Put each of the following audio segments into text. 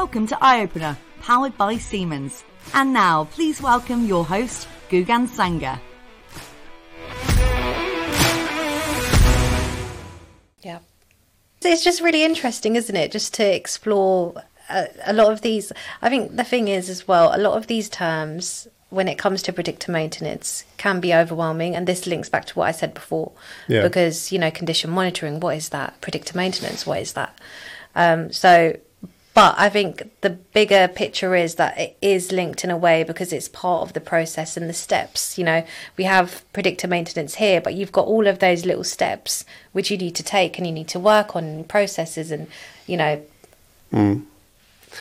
Welcome to EyeOpener, powered by Siemens. And now, please welcome your host, Gugan Sanger. Yeah. It's just really interesting, isn't it? Just to explore a, a, lot of these. I think the thing is, as well, a lot of these terms, when it comes to predictive maintenance, can be overwhelming. And this links back to what I said before. Yeah. Because, you know, condition monitoring, what is that? Predictive maintenance, what is that? Um, so but I think the bigger picture is that it is linked in a way because it's part of the process and the steps. You know, we have predictive maintenance here, but you've got all of those little steps which you need to take and you need to work on processes and, you know. Mm.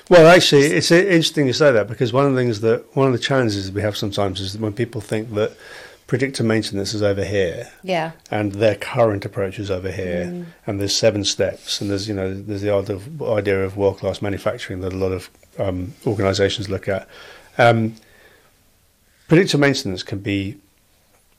Well, actually, it's interesting you say that because one of the things that one of the challenges we have sometimes is when people think that predictive maintenance is over here. Yeah. And their current approach is over here. Mm. And there's seven steps. And there's, you know, there's the idea of world class manufacturing that a lot of um, organizations look at. Um, predictor maintenance can be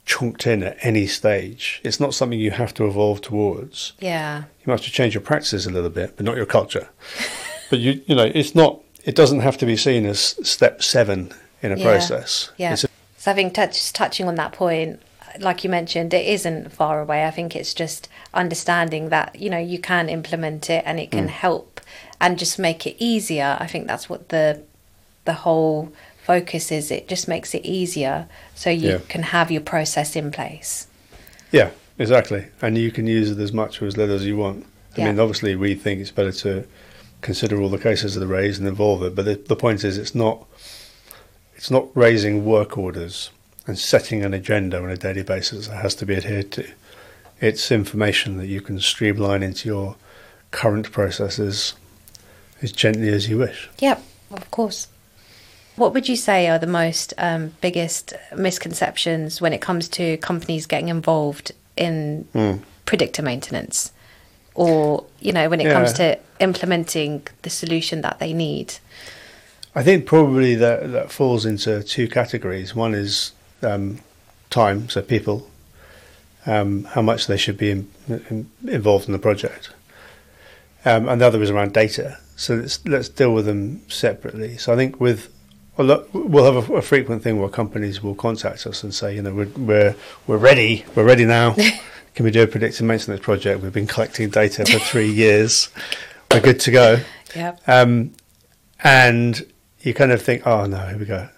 chunked in at any stage. It's not something you have to evolve towards. Yeah. You might have to change your practices a little bit, but not your culture. but you, you know, it's not. It doesn't have to be seen as step seven in a yeah. process. Yeah. It's so I think touch, touching on that point, like you mentioned, it isn't far away. I think it's just understanding that you know you can implement it and it can mm. help and just make it easier. I think that's what the the whole focus is. It just makes it easier so you yeah. can have your process in place. Yeah, exactly, and you can use it as much or as little as you want. I yeah. mean, obviously, we think it's better to consider all the cases that are raised and involve it, but the, the point is, it's not it's not raising work orders and setting an agenda on a daily basis that has to be adhered to. It's information that you can streamline into your current processes as gently as you wish. Yep, of course. What would you say are the most um, biggest misconceptions when it comes to companies getting involved in mm. predictive maintenance? Or, you know, when it yeah. comes to implementing the solution that they need? I think probably that that falls into two categories. One is um, time, so people, um, how much they should be in, in, involved in the project, um, and the other is around data. So let's let's deal with them separately. So I think with we'll have a, a, frequent thing where companies will contact us and say, you know, we're we're, we're ready, we're ready now. Can we do a predictive maintenance project? We've been collecting data for three years. We're good to go. Yeah. Um, and you kind of think, oh no, here we go.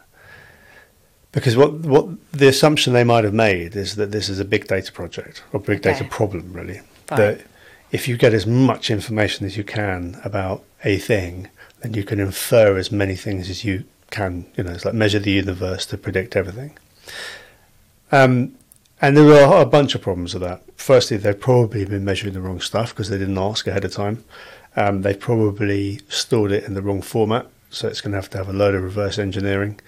Because what what the assumption they might have made is that this is a big data project or big okay. data problem, really. Fine. That if you get as much information as you can about a thing, then you can infer as many things as you can. You know, it's like measure the universe to predict everything. Um, and there are a bunch of problems with that. Firstly, they've probably been measuring the wrong stuff because they didn't ask ahead of time. Um, they've probably stored it in the wrong format so it's going to have to have a load of reverse engineering.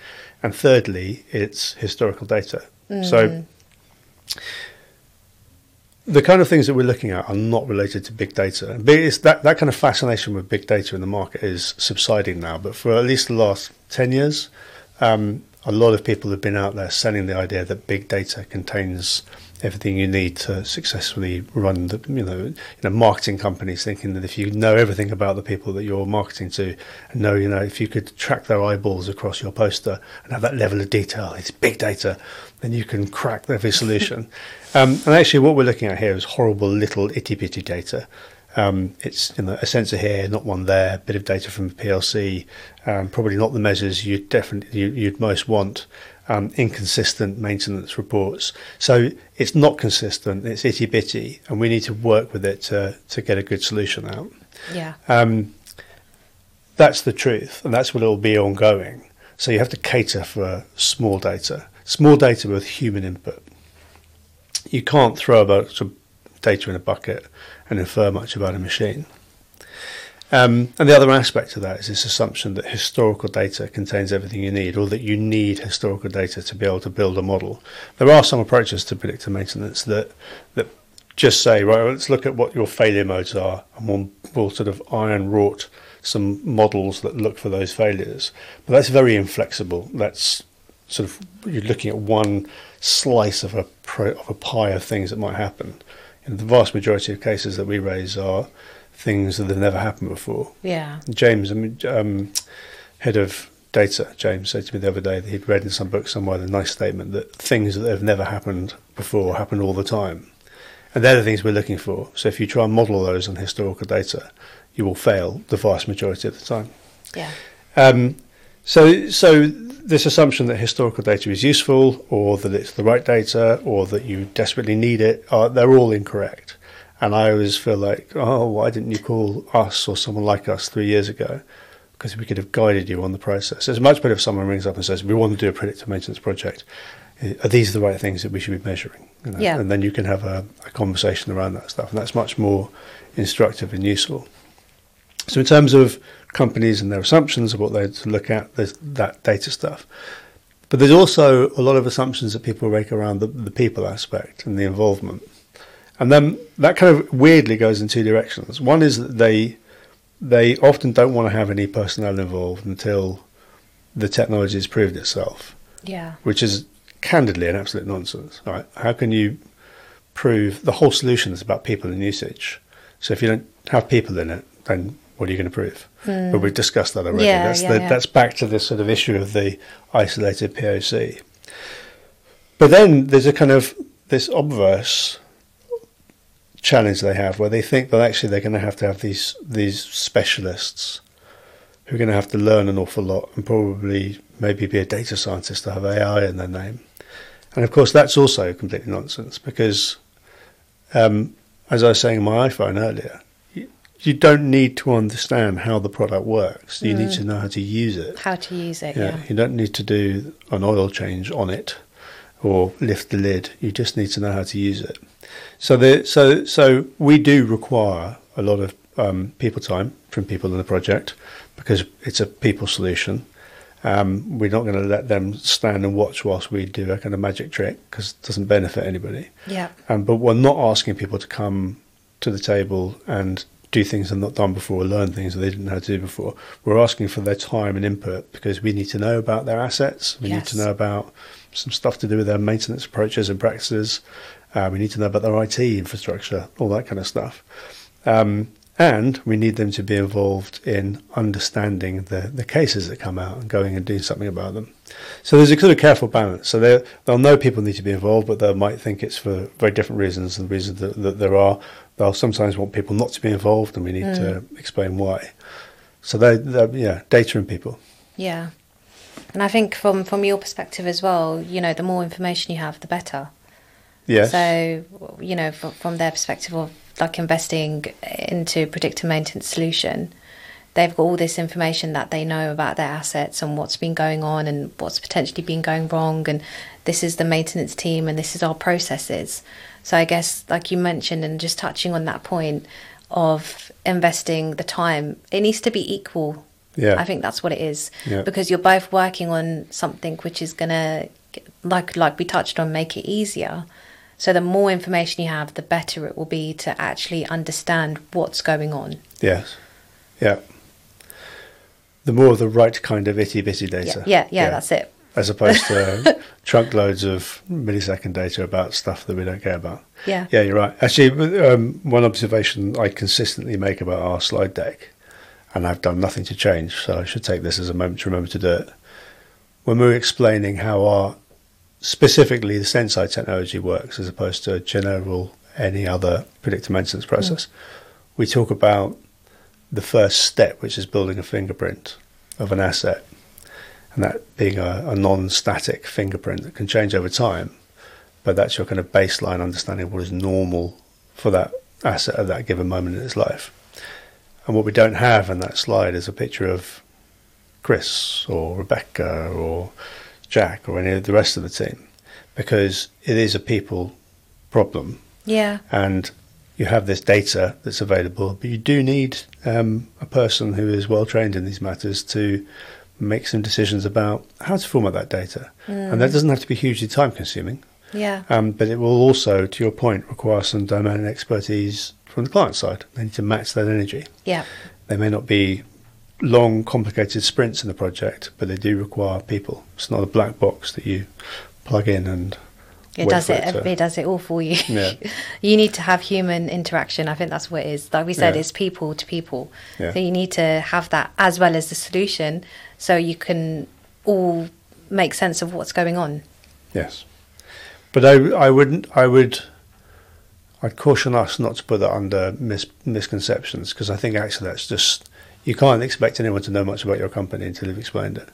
And thirdly, it's historical data. Mm. So the kind of things that we're looking at are not related to big data. It's that, that kind of fascination with big data in the market is subsiding now. But for at least the last 10 years, um, a lot of people have been out there selling the idea that big data contains everything you need to successfully run the you know, you know marketing companies thinking that if you know everything about the people that you're marketing to and know you know if you could track their eyeballs across your poster and have that level of detail it's big data then you can crack every solution. Um, and actually what we're looking at here is horrible little itty bitty data um, it's you know, a sensor here, not one there. Bit of data from the PLC, um, probably not the measures you definitely you, you'd most want um, inconsistent maintenance reports. So it's not consistent, it's itty bitty, and we need to work with it to, to get a good solution out. Yeah. Um, that's the truth, and that's what it will be ongoing. So you have to cater for small data, small data with human input. You can't throw a bunch of data in a bucket and infer much about a machine. Um, and the other aspect of that is this assumption that historical data contains everything you need, or that you need historical data to be able to build a model. There are some approaches to predictive maintenance that that just say, right, let's look at what your failure modes are, and we'll, we'll sort of iron wrought some models that look for those failures. But that's very inflexible. That's sort of you're looking at one slice of a pro, of a pie of things that might happen. And the vast majority of cases that we raise are things that have never happened before. Yeah. James, I mean, um, head of data, James said to me the other day that he'd read in some book somewhere the nice statement that things that have never happened before happen all the time. And they're the things we're looking for. So if you try and model those on historical data, you will fail the vast majority of the time. Yeah. Um, so, so this assumption that historical data is useful, or that it's the right data, or that you desperately need it, are, they're all incorrect. And I always feel like, oh, why didn't you call us or someone like us three years ago? Because we could have guided you on the process. It's much better if someone rings up and says, we want to do a predictive maintenance project. Are these the right things that we should be measuring? You know? Yeah. And then you can have a, a conversation around that stuff. And that's much more instructive and useful. So, in terms of companies and their assumptions of what they look at, there's that data stuff. But there's also a lot of assumptions that people make around the, the people aspect and the involvement. And then that kind of weirdly goes in two directions. One is that they they often don't want to have any personnel involved until the technology has proved itself, Yeah. which is candidly an absolute nonsense. Right? How can you prove the whole solution is about people and usage? So if you don't have people in it, then what are you going to prove? But we've discussed that already. Yeah, that's yeah, the, yeah. that's back to this sort of issue of the isolated POC. But then there's a kind of this obverse challenge they have where they think that actually they're going to have to have these these specialists who are going to have to learn an awful lot and probably maybe be a data scientist to have AI in their name. And of course, that's also completely nonsense because, um, as I was saying on my iPhone earlier, you don't need to understand how the product works. You need to know how to use it. How to use it. Yeah, Yeah. you don't need to do an oil change on it or lift the lid. You just need to know how to use it. So the so so we do require a lot of um, people time from people in the project because it's a people solution. Um, we're not going to let them stand and watch whilst we do a kind of magic trick because it doesn't benefit anybody. Yeah. Um, but we're not asking people to come to the table and do things they've not done before, or learn things that they didn't know how to do before. We're asking for their time and input because we need to know about their assets. We need to know about some stuff to do with their maintenance approaches and practices. Uh, we need to know about their IT infrastructure, all that kind of stuff. Um, and we need them to be involved in understanding the, the cases that come out and going and doing something about them. So there's a sort of careful balance. So they they'll know people need to be involved, but they might think it's for very different reasons than the reasons that, that there are. They'll sometimes want people not to be involved, and we need to mm. explain why. So they, they're yeah, data and people. Yeah. And I think from from your perspective as well, you know, the more information you have, the better. Yes. So, you know, from, from their perspective of like investing into predictive maintenance solution, they've got all this information that they know about their assets and what's been going on and what's potentially been going wrong. And this is the maintenance team and this is our processes. So I guess, like you mentioned, and just touching on that point of investing the time, it needs to be equal. Yeah. I think that's what it is Yeah. because you're both working on something which is gonna, like like we touched on, make it easier. So the more information you have, the better it will be to actually understand what's going on. Yes. Yeah. The more the right kind of itty bitty data. Yeah, yeah, yeah, that's it. As opposed to trunk loads of millisecond data about stuff that we don't care about. Yeah. Yeah, you're right. Actually, um, one observation I consistently make about our slide deck, and I've done nothing to change, so I should take this as a moment to remember to do it. When we're explaining how our specifically the Senseye technology works as opposed to general any other predictive maintenance process, we talk about the first step, which is building a fingerprint of an asset, and that being a, a non-static fingerprint that can change over time but that's your kind of baseline understanding of what is normal for that asset at that given moment in its life. And what we don't have in that slide is a picture of Chris or Rebecca or Jack or any of the rest of the team because it is a people problem Yeah, and you have this data that's available, but you do need um, a person who is well trained in these matters to make some decisions about how to format that data. And that doesn't have to be hugely time consuming. yeah, Um, but it will also, to your point, require some domain expertise from the client side. They need to match that energy. yeah, They may not be long, complicated sprints in the project, but they do require people. It's not a black box that you plug in and It does it. to- It does it all for you. Yeah. you need to have human interaction. I think that's what it is. Like we said, Yeah. it's people to people. Yeah. So you need to have that as well as the solution, so you can all make sense of what's going on. Yes, but I, I wouldn't. I would. I'd caution us not to put that under mis- misconceptions because I think actually that's just you can't expect anyone to know much about your company until you've explained it.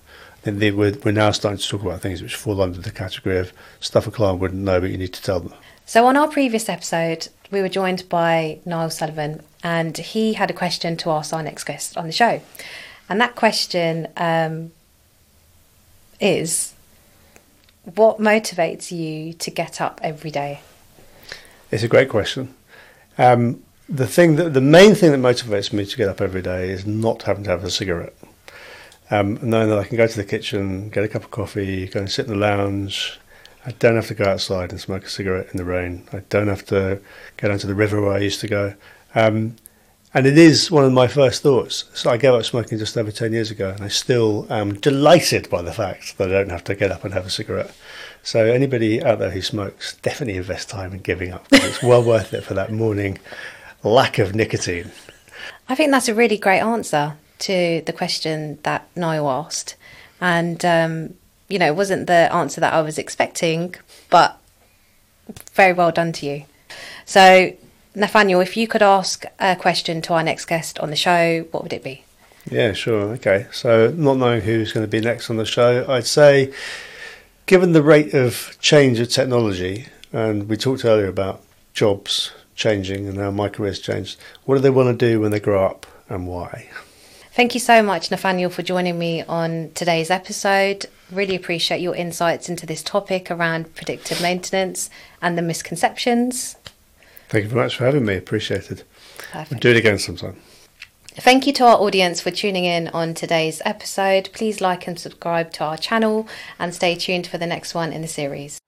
And they, we're, we're now starting to talk about things which fall under the category of stuff a client wouldn't know, but you need to tell them. So on our previous episode, we were joined by Niall Sullivan, and he had a question to ask our next guest on the show, and that question um, is, what motivates you to get up every day? It's a great question. Um, the thing that the main thing that motivates me to get up every day is not having to have a cigarette. Um, knowing that I can go to the kitchen, get a cup of coffee, go and sit in the lounge. I don't have to go outside and smoke a cigarette in the rain. I don't have to go down to the river where I used to go. Um, and it is one of my first thoughts. So I gave up smoking just over 10 years ago, and I still am delighted by the fact that I don't have to get up and have a cigarette. So anybody out there who smokes, definitely invest time in giving up. It's well worth it for that morning lack of nicotine. I think that's a really great answer to the question that Niall asked. And, um, you know, it wasn't the answer that I was expecting, but very well done to you. So, Nathaniel, if you could ask a question to our next guest on the show, what would it be? Yeah, sure. Okay. So, not knowing who's going to be next on the show, I'd say, given the rate of change of technology, and we talked earlier about jobs changing and how my career's changed, what do they want to do when they grow up and why? Thank you so much, Nathaniel, for joining me on today's episode. Really appreciate your insights into this topic around predictive maintenance and the misconceptions. Thank you very much for having me. Appreciated. We'll do it again sometime. Thank you to our audience for tuning in on today's episode. Please like and subscribe to our channel and stay tuned for the next one in the series.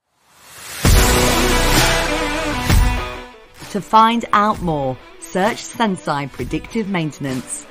To find out more, search Senseye Predictive Maintenance.